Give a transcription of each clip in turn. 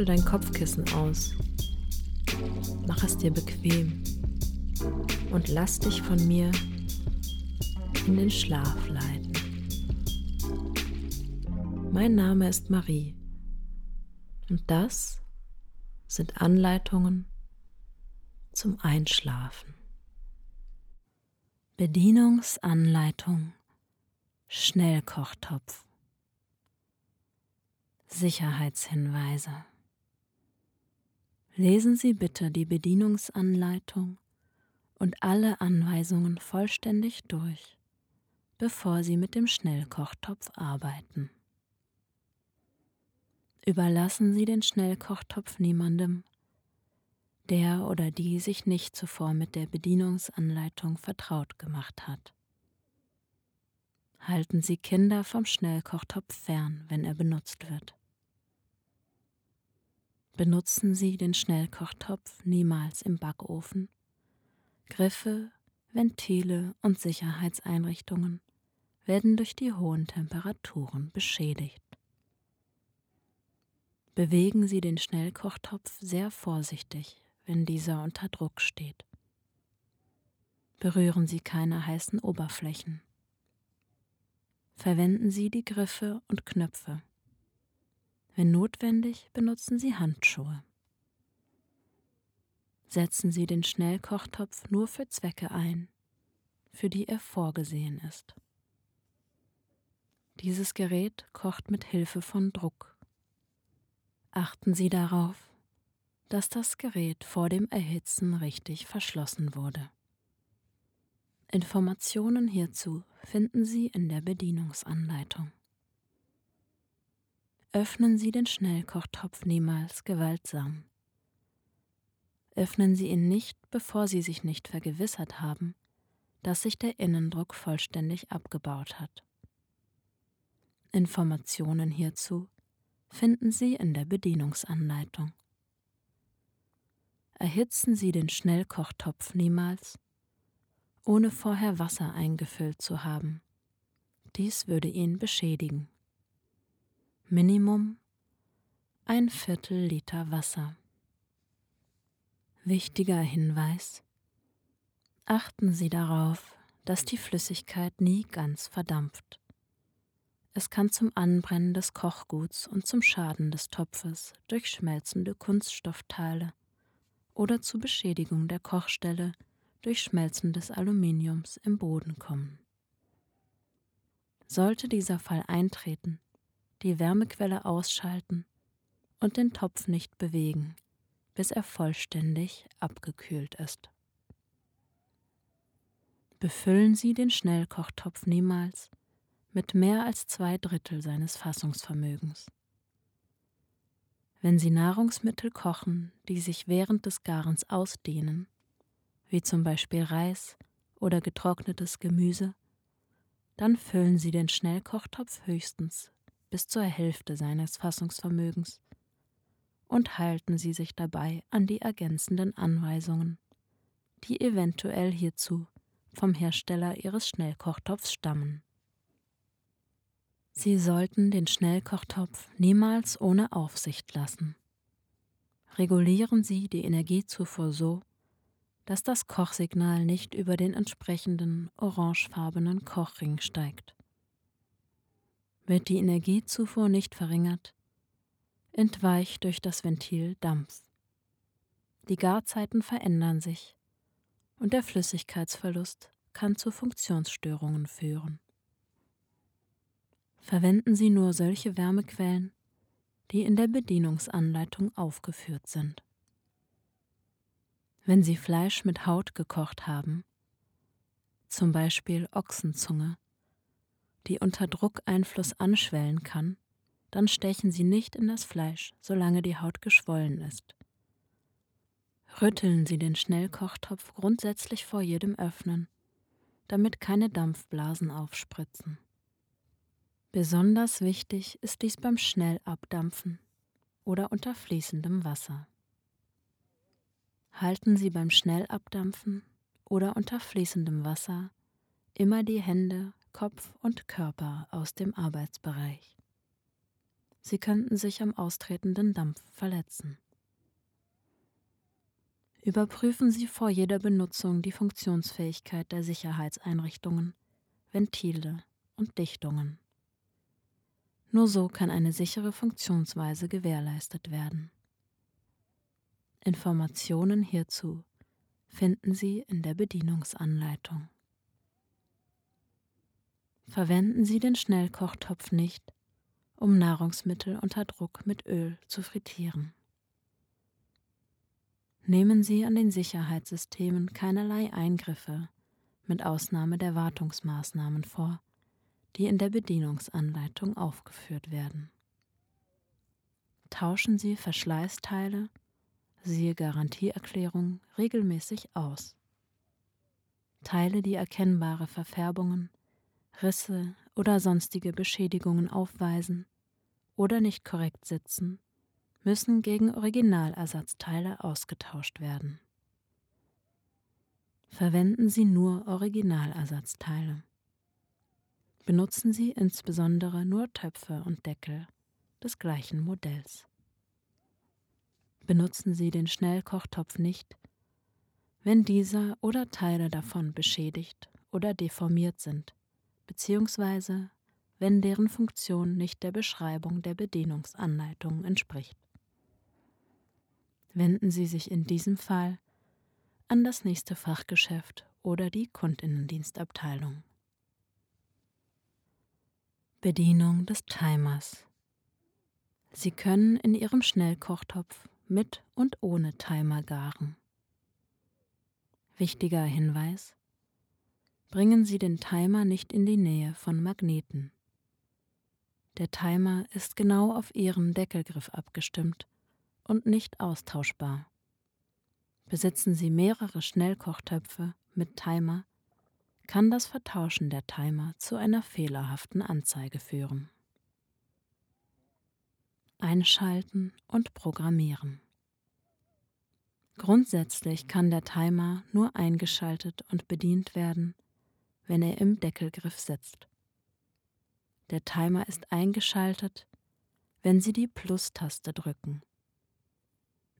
Schüttel dein Kopfkissen aus. Mach es dir bequem und lass dich von mir in den Schlaf leiten. Mein Name ist Marie und das sind Anleitungen zum Einschlafen. Bedienungsanleitung Schnellkochtopf Sicherheitshinweise Lesen Sie bitte die Bedienungsanleitung und alle Anweisungen vollständig durch, bevor Sie mit dem Schnellkochtopf arbeiten. Überlassen Sie den Schnellkochtopf niemandem, der oder die sich nicht zuvor mit der Bedienungsanleitung vertraut gemacht hat. Halten Sie Kinder vom Schnellkochtopf fern, wenn er benutzt wird. Benutzen Sie den Schnellkochtopf niemals im Backofen. Griffe, Ventile und Sicherheitseinrichtungen werden durch die hohen Temperaturen beschädigt. Bewegen Sie den Schnellkochtopf sehr vorsichtig, wenn dieser unter Druck steht. Berühren Sie keine heißen Oberflächen. Verwenden Sie die Griffe und Knöpfe. Wenn notwendig, benutzen Sie Handschuhe. Setzen Sie den Schnellkochtopf nur für Zwecke ein, für die er vorgesehen ist. Dieses Gerät kocht mit Hilfe von Druck. Achten Sie darauf, dass das Gerät vor dem Erhitzen richtig verschlossen wurde. Informationen hierzu finden Sie in der Bedienungsanleitung. Öffnen Sie den Schnellkochtopf niemals gewaltsam. Öffnen Sie ihn nicht, bevor Sie sich nicht vergewissert haben, dass sich der Innendruck vollständig abgebaut hat. Informationen hierzu finden Sie in der Bedienungsanleitung. Erhitzen Sie den Schnellkochtopf niemals, ohne vorher Wasser eingefüllt zu haben. Dies würde ihn beschädigen. Minimum ein Viertel Liter Wasser. Wichtiger Hinweis. Achten Sie darauf, dass die Flüssigkeit nie ganz verdampft. Es kann zum Anbrennen des Kochguts und zum Schaden des Topfes durch schmelzende Kunststoffteile oder zur Beschädigung der Kochstelle durch Schmelzen des Aluminiums im Boden kommen. Sollte dieser Fall eintreten, die Wärmequelle ausschalten und den Topf nicht bewegen, bis er vollständig abgekühlt ist. Befüllen Sie den Schnellkochtopf niemals mit mehr als zwei Drittel seines Fassungsvermögens. Wenn Sie Nahrungsmittel kochen, die sich während des Garens ausdehnen, wie zum Beispiel Reis oder getrocknetes Gemüse, dann füllen Sie den Schnellkochtopf höchstens bis zur Hälfte seines Fassungsvermögens und halten Sie sich dabei an die ergänzenden Anweisungen, die eventuell hierzu vom Hersteller Ihres Schnellkochtopfs stammen. Sie sollten den Schnellkochtopf niemals ohne Aufsicht lassen. Regulieren Sie die Energiezufuhr so, dass das Kochsignal nicht über den entsprechenden orangefarbenen Kochring steigt. Wird die Energiezufuhr nicht verringert, entweicht durch das Ventil Dampf. Die Garzeiten verändern sich und der Flüssigkeitsverlust kann zu Funktionsstörungen führen verwenden Sie nur solche Wärmequellen, die in der Bedienungsanleitung aufgeführt sind. Wenn Sie Fleisch mit Haut gekocht haben, zum Beispiel Ochsenzunge, die unter Druckeinfluss anschwellen kann, dann stechen Sie nicht in das Fleisch, solange die Haut geschwollen ist. Rütteln Sie den Schnellkochtopf grundsätzlich vor jedem Öffnen, damit keine Dampfblasen aufspritzen. Besonders wichtig ist dies beim Schnellabdampfen oder unter fließendem Wasser. Halten Sie beim Schnellabdampfen oder unter fließendem Wasser immer die Hände, Kopf und Körper aus dem Arbeitsbereich. Sie könnten sich am austretenden Dampf verletzen. Überprüfen Sie vor jeder Benutzung die Funktionsfähigkeit der Sicherheitseinrichtungen, Ventile und Dichtungen. Nur so kann eine sichere Funktionsweise gewährleistet werden. Informationen hierzu finden Sie in der Bedienungsanleitung. Verwenden Sie den Schnellkochtopf nicht, um Nahrungsmittel unter Druck mit Öl zu frittieren. Nehmen Sie an den Sicherheitssystemen keinerlei Eingriffe, mit Ausnahme der Wartungsmaßnahmen vor, die in der Bedienungsanleitung aufgeführt werden. Tauschen Sie Verschleißteile, siehe Garantieerklärung, regelmäßig aus. Teile, die erkennbare Verfärbungen, Risse oder sonstige Beschädigungen aufweisen oder nicht korrekt sitzen, müssen gegen Originalersatzteile ausgetauscht werden. Verwenden Sie nur Originalersatzteile. Benutzen Sie insbesondere nur Töpfe und Deckel des gleichen Modells. Benutzen Sie den Schnellkochtopf nicht, wenn dieser oder Teile davon beschädigt oder deformiert sind, beziehungsweise wenn deren Funktion nicht der Beschreibung der Bedienungsanleitung entspricht. Wenden Sie sich in diesem Fall an das nächste Fachgeschäft oder die Kundinnendienstabteilung. Bedienung des Timers. Sie können in Ihrem Schnellkochtopf mit und ohne Timer garen. Wichtiger Hinweis. Bringen Sie den Timer nicht in die Nähe von Magneten. Der Timer ist genau auf Ihren Deckelgriff abgestimmt und nicht austauschbar. Besitzen Sie mehrere Schnellkochtöpfe mit Timer, kann das Vertauschen der Timer zu einer fehlerhaften Anzeige führen. Einschalten und Programmieren. Grundsätzlich kann der Timer nur eingeschaltet und bedient werden, wenn er im Deckelgriff sitzt. Der Timer ist eingeschaltet, wenn Sie die Plus-Taste drücken.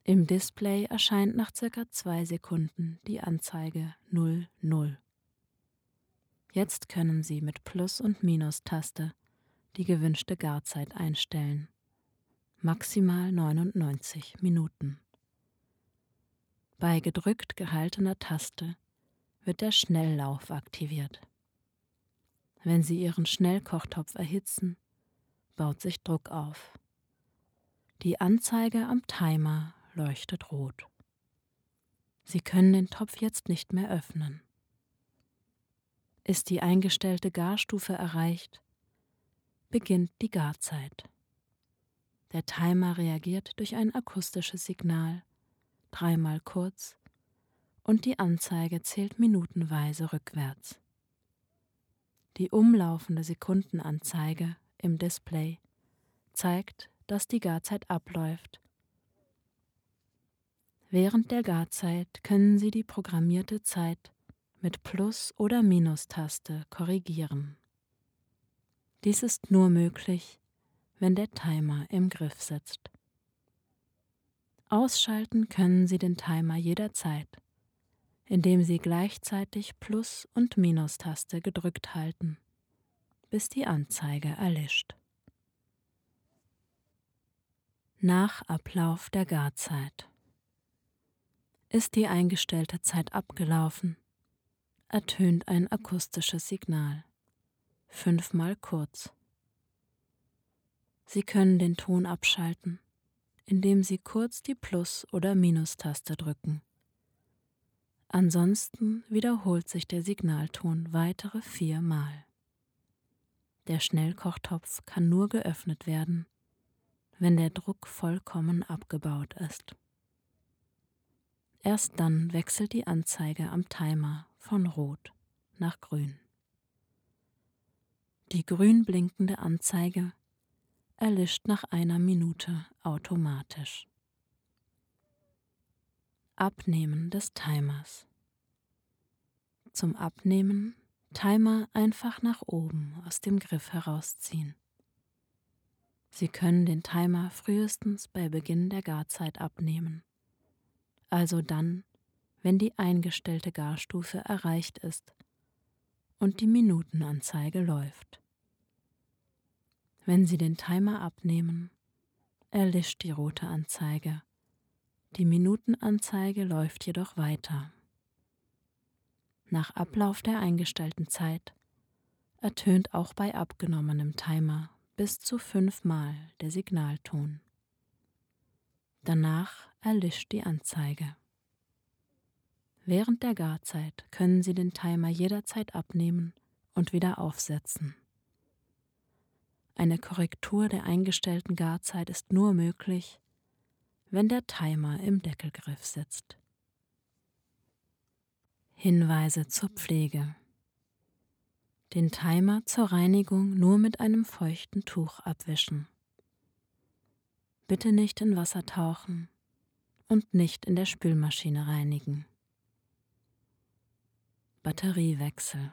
Im Display erscheint nach circa zwei Sekunden die Anzeige 00. Jetzt können Sie mit Plus- und Minus-Taste die gewünschte Garzeit einstellen. Maximal 99 Minuten. Bei gedrückt gehaltener Taste wird der Schnelllauf aktiviert. Wenn Sie Ihren Schnellkochtopf erhitzen, baut sich Druck auf. Die Anzeige am Timer leuchtet rot. Sie können den Topf jetzt nicht mehr öffnen. Ist die eingestellte Garstufe erreicht, beginnt die Garzeit. Der Timer reagiert durch ein akustisches Signal, dreimal kurz, und die Anzeige zählt minutenweise rückwärts. Die umlaufende Sekundenanzeige im Display zeigt, dass die Garzeit abläuft Während der Garzeit können Sie die programmierte Zeit mit Plus- oder Minustaste korrigieren. Dies ist nur möglich, wenn der Timer im Griff sitzt. Ausschalten können Sie den Timer jederzeit, indem Sie gleichzeitig Plus- und Minustaste gedrückt halten, bis die Anzeige erlischt. Nach Ablauf der Garzeit ist die eingestellte Zeit abgelaufen, ertönt ein akustisches Signal, fünfmal kurz. Sie können den Ton abschalten, indem Sie kurz die Plus- oder Minustaste drücken. Ansonsten wiederholt sich der Signalton weitere viermal. Der Schnellkochtopf kann nur geöffnet werden, wenn der Druck vollkommen abgebaut ist. Erst dann wechselt die Anzeige am Timer von Rot nach Grün. Die grün blinkende Anzeige erlischt nach einer Minute automatisch. Abnehmen des Timers. Zum Abnehmen Timer einfach nach oben aus dem Griff herausziehen. Sie können den Timer frühestens bei Beginn der Garzeit abnehmen, also dann, wenn die eingestellte Garstufe erreicht ist und die Minutenanzeige läuft. Wenn Sie den Timer abnehmen, erlischt die rote Anzeige. Die Minutenanzeige läuft jedoch weiter. Nach Ablauf der eingestellten Zeit ertönt auch bei abgenommenem Timer bis zu fünfmal der Signalton. Danach erlischt die Anzeige. Während der Garzeit können Sie den Timer jederzeit abnehmen und wieder aufsetzen. Eine Korrektur der eingestellten Garzeit ist nur möglich, wenn der Timer im Deckelgriff sitzt. Hinweise zur Pflege. Den Timer zur Reinigung nur mit einem feuchten Tuch abwischen. Bitte nicht in Wasser tauchen und nicht in der Spülmaschine reinigen. Batteriewechsel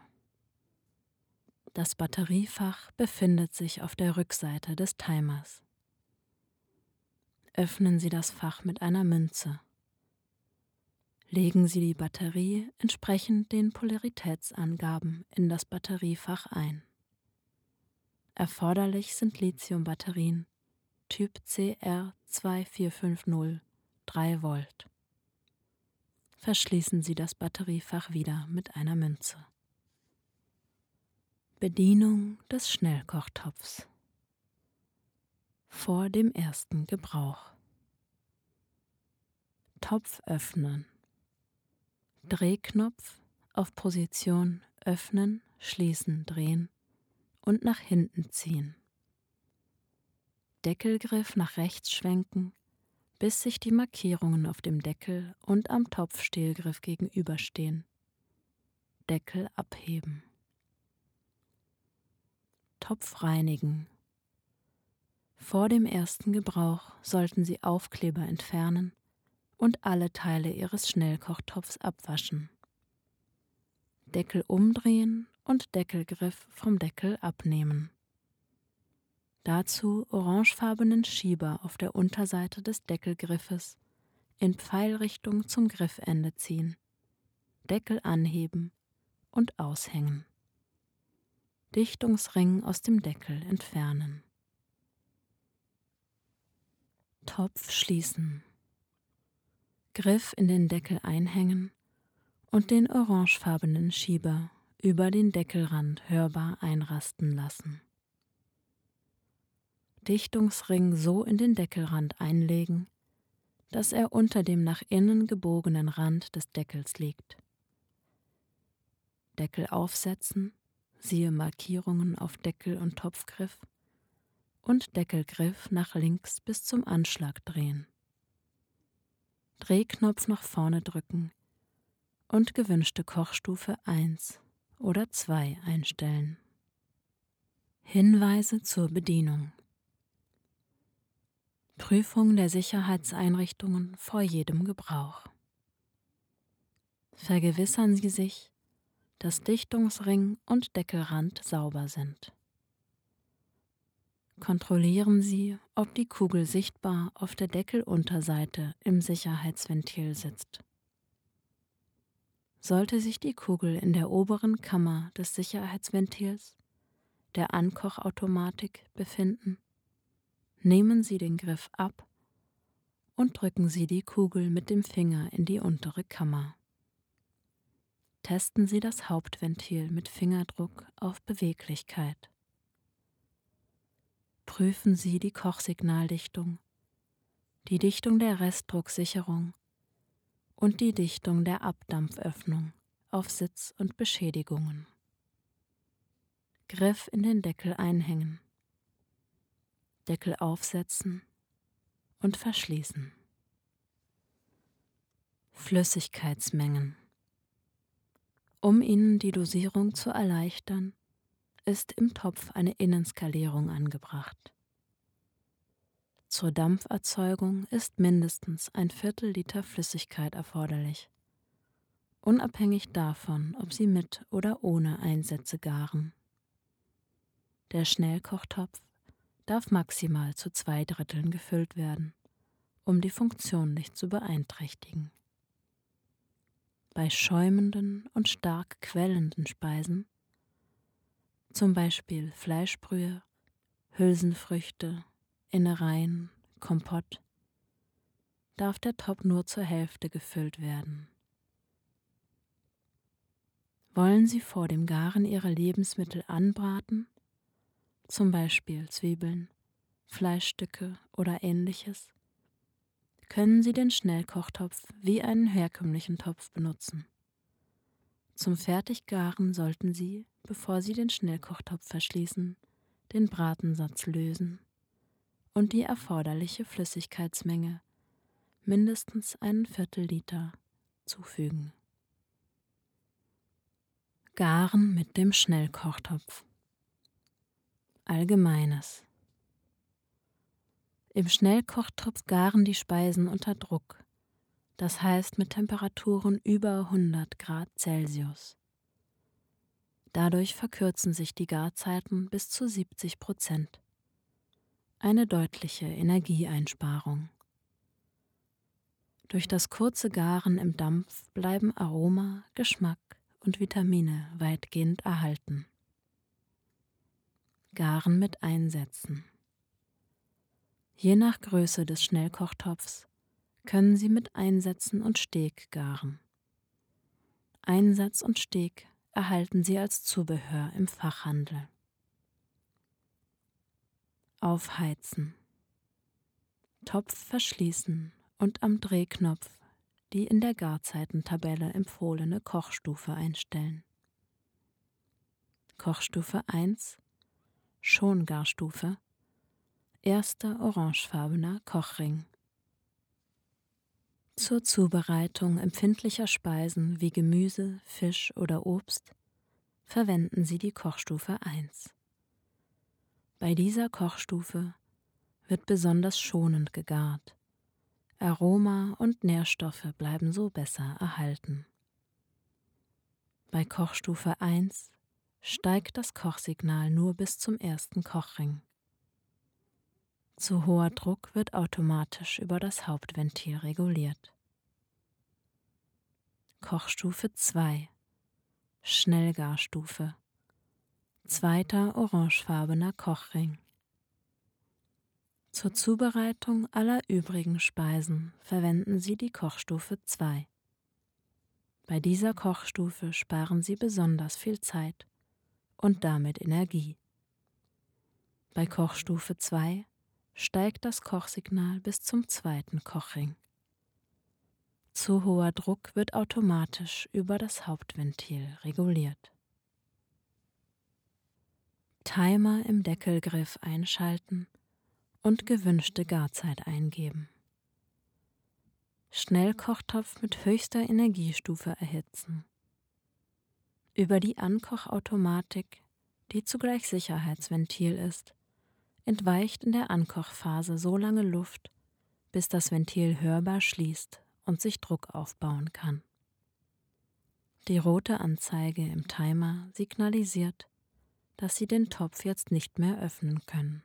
das Batteriefach befindet sich auf der Rückseite des Timers. Öffnen Sie das Fach mit einer Münze. Legen Sie die Batterie entsprechend den Polaritätsangaben in das Batteriefach ein. Erforderlich sind Lithiumbatterien Typ CR2450 3 Volt. Verschließen Sie das Batteriefach wieder mit einer Münze. Bedienung des Schnellkochtopfs vor dem ersten Gebrauch. Topf öffnen. Drehknopf auf Position öffnen, schließen, drehen und nach hinten ziehen. Deckelgriff nach rechts schwenken, bis sich die Markierungen auf dem Deckel und am Topfstehlgriff gegenüberstehen. Deckel abheben. Topf reinigen. Vor dem ersten Gebrauch sollten Sie Aufkleber entfernen und alle Teile Ihres Schnellkochtopfs abwaschen. Deckel umdrehen und Deckelgriff vom Deckel abnehmen. Dazu orangefarbenen Schieber auf der Unterseite des Deckelgriffes in Pfeilrichtung zum Griffende ziehen, Deckel anheben und aushängen. Dichtungsring aus dem Deckel entfernen. Topf schließen. Griff in den Deckel einhängen und den orangefarbenen Schieber über den Deckelrand hörbar einrasten lassen. Dichtungsring so in den Deckelrand einlegen, dass er unter dem nach innen gebogenen Rand des Deckels liegt. Deckel aufsetzen siehe Markierungen auf Deckel und Topfgriff und Deckelgriff nach links bis zum Anschlag drehen. Drehknopf nach vorne drücken und gewünschte Kochstufe 1 oder 2 einstellen. Hinweise zur Bedienung. Prüfung der Sicherheitseinrichtungen vor jedem Gebrauch. Vergewissern Sie sich, dass Dichtungsring und Deckelrand sauber sind. Kontrollieren Sie, ob die Kugel sichtbar auf der Deckelunterseite im Sicherheitsventil sitzt. Sollte sich die Kugel in der oberen Kammer des Sicherheitsventils, der Ankochautomatik, befinden, nehmen Sie den Griff ab und drücken Sie die Kugel mit dem Finger in die untere Kammer testen Sie das Hauptventil mit Fingerdruck auf Beweglichkeit. Prüfen Sie die Kochsignaldichtung, die Dichtung der Restdrucksicherung und die Dichtung der Abdampföffnung auf Sitz und Beschädigungen. Griff in den Deckel einhängen. Deckel aufsetzen und verschließen. Flüssigkeitsmengen. Um Ihnen die Dosierung zu erleichtern, ist im Topf eine Innenskalierung angebracht. Zur Dampferzeugung ist mindestens ein Viertel Liter Flüssigkeit erforderlich, unabhängig davon, ob Sie mit oder ohne Einsätze garen. Der Schnellkochtopf darf maximal zu zwei Dritteln gefüllt werden, um die Funktion nicht zu beeinträchtigen. Bei schäumenden und stark quellenden Speisen, zum Beispiel Fleischbrühe, Hülsenfrüchte, Innereien, Kompott, darf der Topf nur zur Hälfte gefüllt werden. Wollen Sie vor dem Garen Ihre Lebensmittel anbraten, zum Beispiel Zwiebeln, Fleischstücke oder ähnliches, können Sie den Schnellkochtopf wie einen herkömmlichen Topf benutzen. Zum Fertiggaren sollten Sie, bevor Sie den Schnellkochtopf verschließen, den Bratensatz lösen und die erforderliche Flüssigkeitsmenge, mindestens einen Viertel Liter, zufügen. Garen mit dem Schnellkochtopf. Allgemeines. Im Schnellkochtopf garen die Speisen unter Druck, das heißt mit Temperaturen über 100 Grad Celsius. Dadurch verkürzen sich die Garzeiten bis zu 70 Prozent. Eine deutliche Energieeinsparung. Durch das kurze Garen im Dampf bleiben Aroma, Geschmack und Vitamine weitgehend erhalten. Garen mit Einsätzen. Je nach Größe des Schnellkochtopfs können Sie mit Einsätzen und Steg garen. Einsatz und Steg erhalten Sie als Zubehör im Fachhandel. Aufheizen. Topf verschließen und am Drehknopf die in der Garzeitentabelle empfohlene Kochstufe einstellen. Kochstufe 1 Schongarstufe Erster orangefarbener Kochring Zur Zubereitung empfindlicher Speisen wie Gemüse, Fisch oder Obst verwenden Sie die Kochstufe 1. Bei dieser Kochstufe wird besonders schonend gegart. Aroma und Nährstoffe bleiben so besser erhalten. Bei Kochstufe 1 steigt das Kochsignal nur bis zum ersten Kochring. Zu hoher Druck wird automatisch über das Hauptventil reguliert. Kochstufe 2 Schnellgarstufe Zweiter orangefarbener Kochring zur Zubereitung aller übrigen Speisen verwenden Sie die Kochstufe 2. Bei dieser Kochstufe sparen Sie besonders viel Zeit und damit Energie. Bei Kochstufe 2 steigt das Kochsignal bis zum zweiten Kochring. Zu hoher Druck wird automatisch über das Hauptventil reguliert. Timer im Deckelgriff einschalten und gewünschte Garzeit eingeben. Schnellkochtopf mit höchster Energiestufe erhitzen. Über die Ankochautomatik, die zugleich Sicherheitsventil ist, entweicht in der Ankochphase so lange Luft, bis das Ventil hörbar schließt und sich Druck aufbauen kann. Die rote Anzeige im Timer signalisiert, dass Sie den Topf jetzt nicht mehr öffnen können.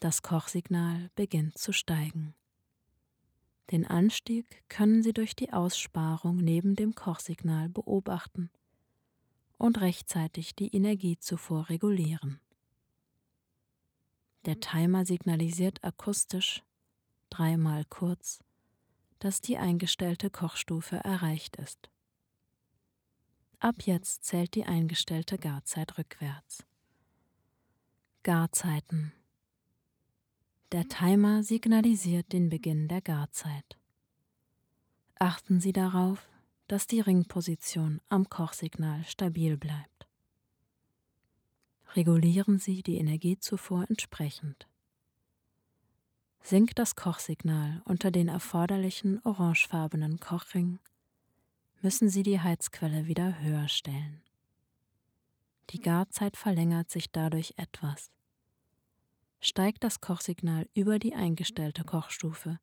Das Kochsignal beginnt zu steigen. Den Anstieg können Sie durch die Aussparung neben dem Kochsignal beobachten und rechtzeitig die Energiezufuhr regulieren. Der Timer signalisiert akustisch, dreimal kurz, dass die eingestellte Kochstufe erreicht ist. Ab jetzt zählt die eingestellte Garzeit rückwärts. Garzeiten der Timer signalisiert den Beginn der Garzeit. Achten Sie darauf, dass die Ringposition am Kochsignal stabil bleibt. Regulieren Sie die Energiezufuhr entsprechend. Sinkt das Kochsignal unter den erforderlichen orangefarbenen Kochring, müssen Sie die Heizquelle wieder höher stellen. Die Garzeit verlängert sich dadurch etwas steigt das Kochsignal über die eingestellte Kochstufe,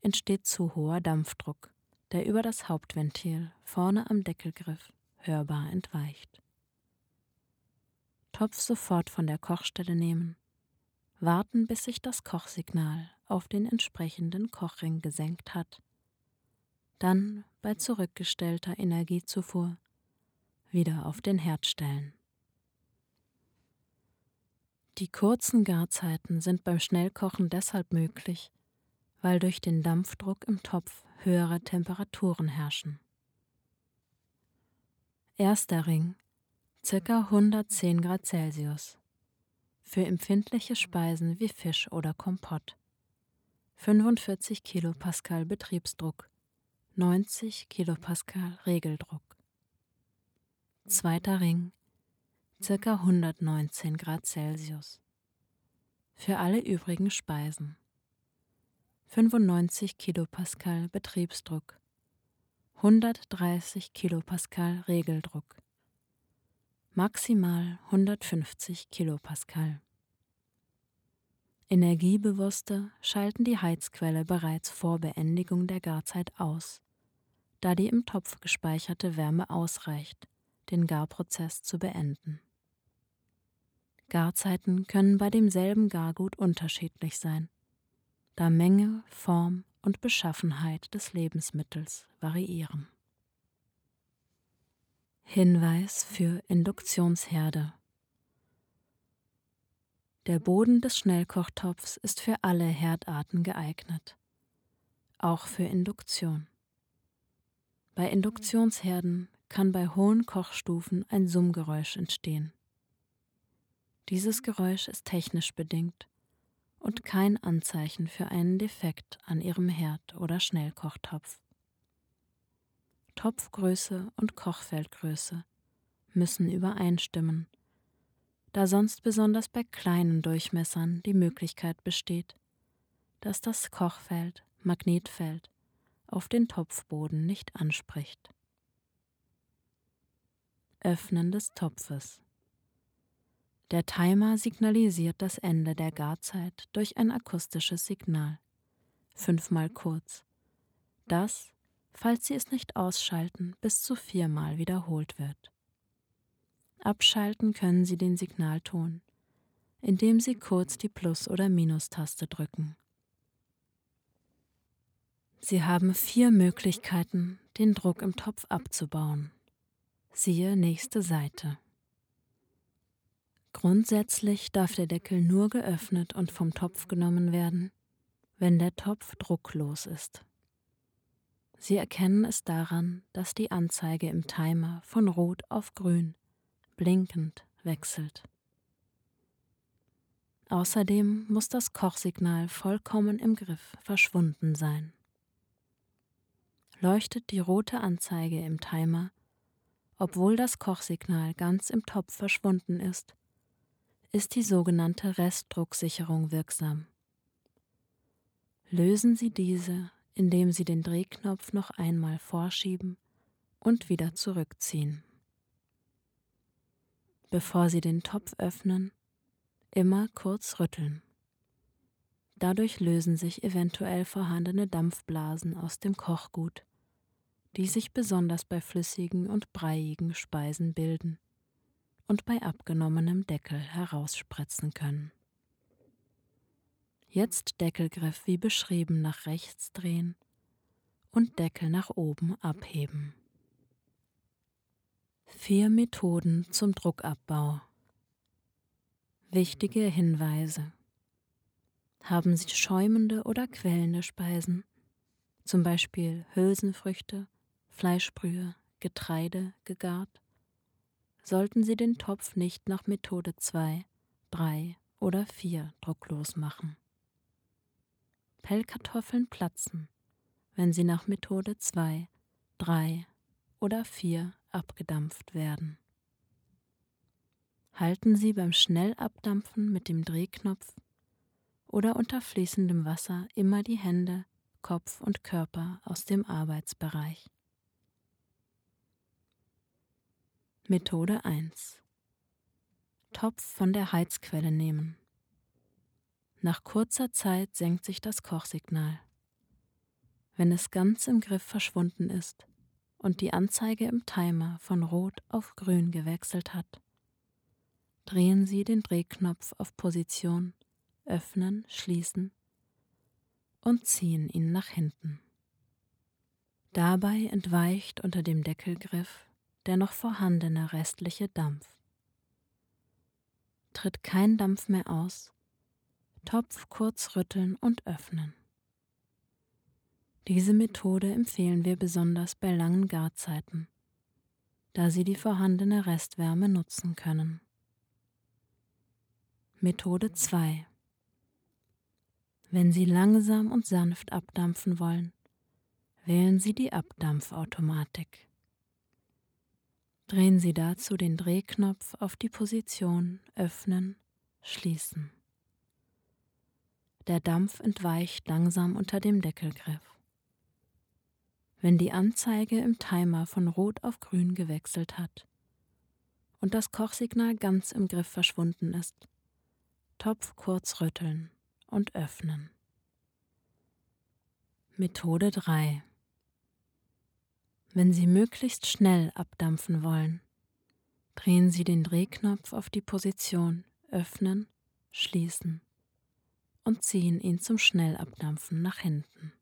entsteht zu hoher Dampfdruck, der über das Hauptventil vorne am Deckelgriff hörbar entweicht. Topf sofort von der Kochstelle nehmen warten, bis sich das Kochsignal auf den entsprechenden Kochring gesenkt hat. Dann bei zurückgestellter Energiezufuhr wieder auf den Herd stellen. Die kurzen Garzeiten sind beim Schnellkochen deshalb möglich, weil durch den Dampfdruck im Topf höhere Temperaturen herrschen. Erster Ring ca. 110 Grad Celsius für empfindliche Speisen wie Fisch oder Kompott. 45 Kilopascal Betriebsdruck, 90 Kilopascal Regeldruck. Zweiter Ring ca. 119 Grad Celsius. Für alle übrigen Speisen 95 Kilopascal Betriebsdruck, 130 Kilopascal Regeldruck, maximal 150 Kilopascal. Energiebewusste schalten die Heizquelle bereits vor Beendigung der Garzeit aus, da die im Topf gespeicherte Wärme ausreicht, den Garprozess zu beenden. Garzeiten können bei demselben Gargut unterschiedlich sein, da Menge, Form und Beschaffenheit des Lebensmittels variieren. Hinweis für Induktionsherde Der Boden des Schnellkochtopfs ist für alle Herdarten geeignet, auch für Induktion. Bei Induktionsherden kann bei hohen Kochstufen ein Summgeräusch entstehen. Dieses Geräusch ist technisch bedingt und kein Anzeichen für einen Defekt an Ihrem Herd oder Schnellkochtopf. Topfgröße und Kochfeldgröße müssen übereinstimmen, da sonst besonders bei kleinen Durchmessern die Möglichkeit besteht, dass das Kochfeld, Magnetfeld, auf den Topfboden nicht anspricht. Öffnen des Topfes. Der Timer signalisiert das Ende der Garzeit durch ein akustisches Signal, fünfmal kurz, das, falls Sie es nicht ausschalten, bis zu viermal wiederholt wird. Abschalten können Sie den Signalton, indem Sie kurz die Plus- oder Minustaste drücken. Sie haben vier Möglichkeiten, den Druck im Topf abzubauen. Siehe nächste Seite. Grundsätzlich darf der Deckel nur geöffnet und vom Topf genommen werden, wenn der Topf drucklos ist. Sie erkennen es daran, dass die Anzeige im Timer von rot auf grün, blinkend wechselt. Außerdem muss das Kochsignal vollkommen im Griff verschwunden sein. Leuchtet die rote Anzeige im Timer, obwohl das Kochsignal ganz im Topf verschwunden ist, ist die sogenannte Restdrucksicherung wirksam. Lösen Sie diese, indem Sie den Drehknopf noch einmal vorschieben und wieder zurückziehen. Bevor Sie den Topf öffnen, immer kurz rütteln. Dadurch lösen sich eventuell vorhandene Dampfblasen aus dem Kochgut, die sich besonders bei flüssigen und breiigen Speisen bilden und bei abgenommenem Deckel herausspritzen können. Jetzt Deckelgriff wie beschrieben nach rechts drehen und Deckel nach oben abheben. Vier Methoden zum Druckabbau. Wichtige Hinweise. Haben Sie schäumende oder quellende Speisen, zum Beispiel Hülsenfrüchte, Fleischbrühe, Getreide gegart, sollten Sie den Topf nicht nach Methode 2, 3 oder 4 drucklos machen. Pellkartoffeln platzen, wenn sie nach Methode 2, 3 oder 4 abgedampft werden. Halten Sie beim Schnellabdampfen mit dem Drehknopf oder unter fließendem Wasser immer die Hände, Kopf und Körper aus dem Arbeitsbereich. Methode 1 Topf von der Heizquelle nehmen. Nach kurzer Zeit senkt sich das Kochsignal. Wenn es ganz im Griff verschwunden ist und die Anzeige im Timer von rot auf grün gewechselt hat, drehen Sie den Drehknopf auf Position öffnen, schließen und ziehen ihn nach hinten. Dabei entweicht unter dem Deckelgriff der noch vorhandene restliche Dampf. Tritt kein Dampf mehr aus, Topf kurz rütteln und öffnen. Diese Methode empfehlen wir besonders bei langen Garzeiten, da Sie die vorhandene Restwärme nutzen können. Methode 2 Wenn Sie langsam und sanft abdampfen wollen, wählen Sie die Abdampfautomatik. Drehen Sie dazu den Drehknopf auf die Position Öffnen, Schließen. Der Dampf entweicht langsam unter dem Deckelgriff. Wenn die Anzeige im Timer von Rot auf Grün gewechselt hat und das Kochsignal ganz im Griff verschwunden ist, Topf kurz rütteln und öffnen. Methode 3 Wenn Sie möglichst schnell abdampfen wollen, drehen Sie den Drehknopf auf die Position Öffnen, Schließen und ziehen ihn zum Schnellabdampfen nach hinten.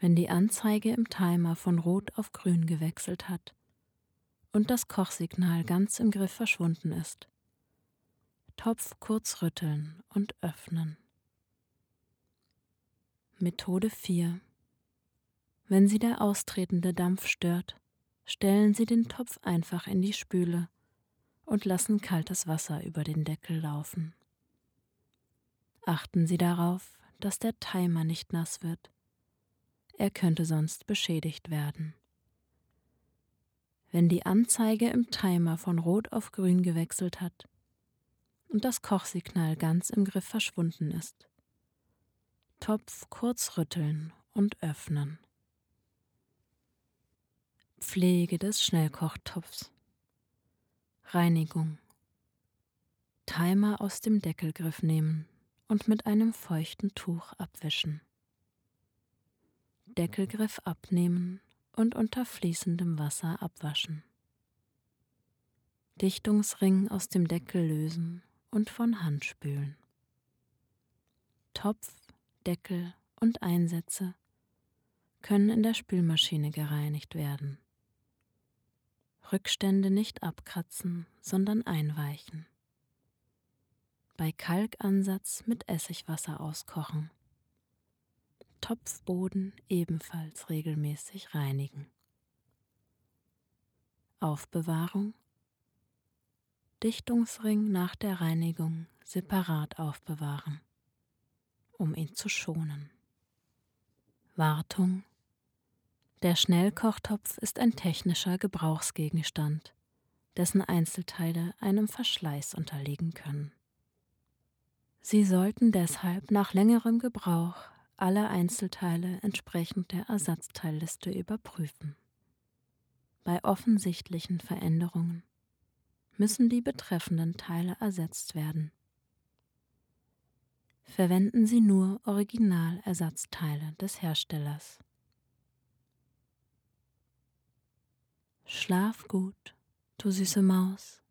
Wenn die Anzeige im Timer von Rot auf Grün gewechselt hat und das Kochsignal ganz im Griff verschwunden ist, Topf kurz rütteln und öffnen. Methode 4 Wenn Sie der austretende Dampf stört, stellen Sie den Topf einfach in die Spüle und lassen kaltes Wasser über den Deckel laufen. Achten Sie darauf, dass der Timer nicht nass wird er könnte sonst beschädigt werden. Wenn die Anzeige im Timer von Rot auf Grün gewechselt hat und das Kochsignal ganz im Griff verschwunden ist, Topf kurz rütteln und öffnen. Pflege des Schnellkochtopfs. Reinigung. Timer aus dem Deckelgriff nehmen und mit einem feuchten Tuch abwischen. Deckelgriff abnehmen und unter fließendem Wasser abwaschen. Dichtungsring aus dem Deckel lösen und von Hand spülen. Topf, Deckel und Einsätze können in der Spülmaschine gereinigt werden. Rückstände nicht abkratzen, sondern einweichen. Bei Kalkansatz mit Essigwasser auskochen. Topfboden ebenfalls regelmäßig reinigen. Aufbewahrung Dichtungsring nach der Reinigung separat aufbewahren, um ihn zu schonen. Wartung Der Schnellkochtopf ist ein technischer Gebrauchsgegenstand, dessen Einzelteile einem Verschleiß unterliegen können. Sie sollten deshalb nach längerem Gebrauch alle Einzelteile entsprechend der Ersatzteilliste überprüfen. Bei offensichtlichen Veränderungen müssen die betreffenden Teile ersetzt werden. Verwenden Sie nur Originalersatzteile des Herstellers. Schlaf gut, du süße Maus.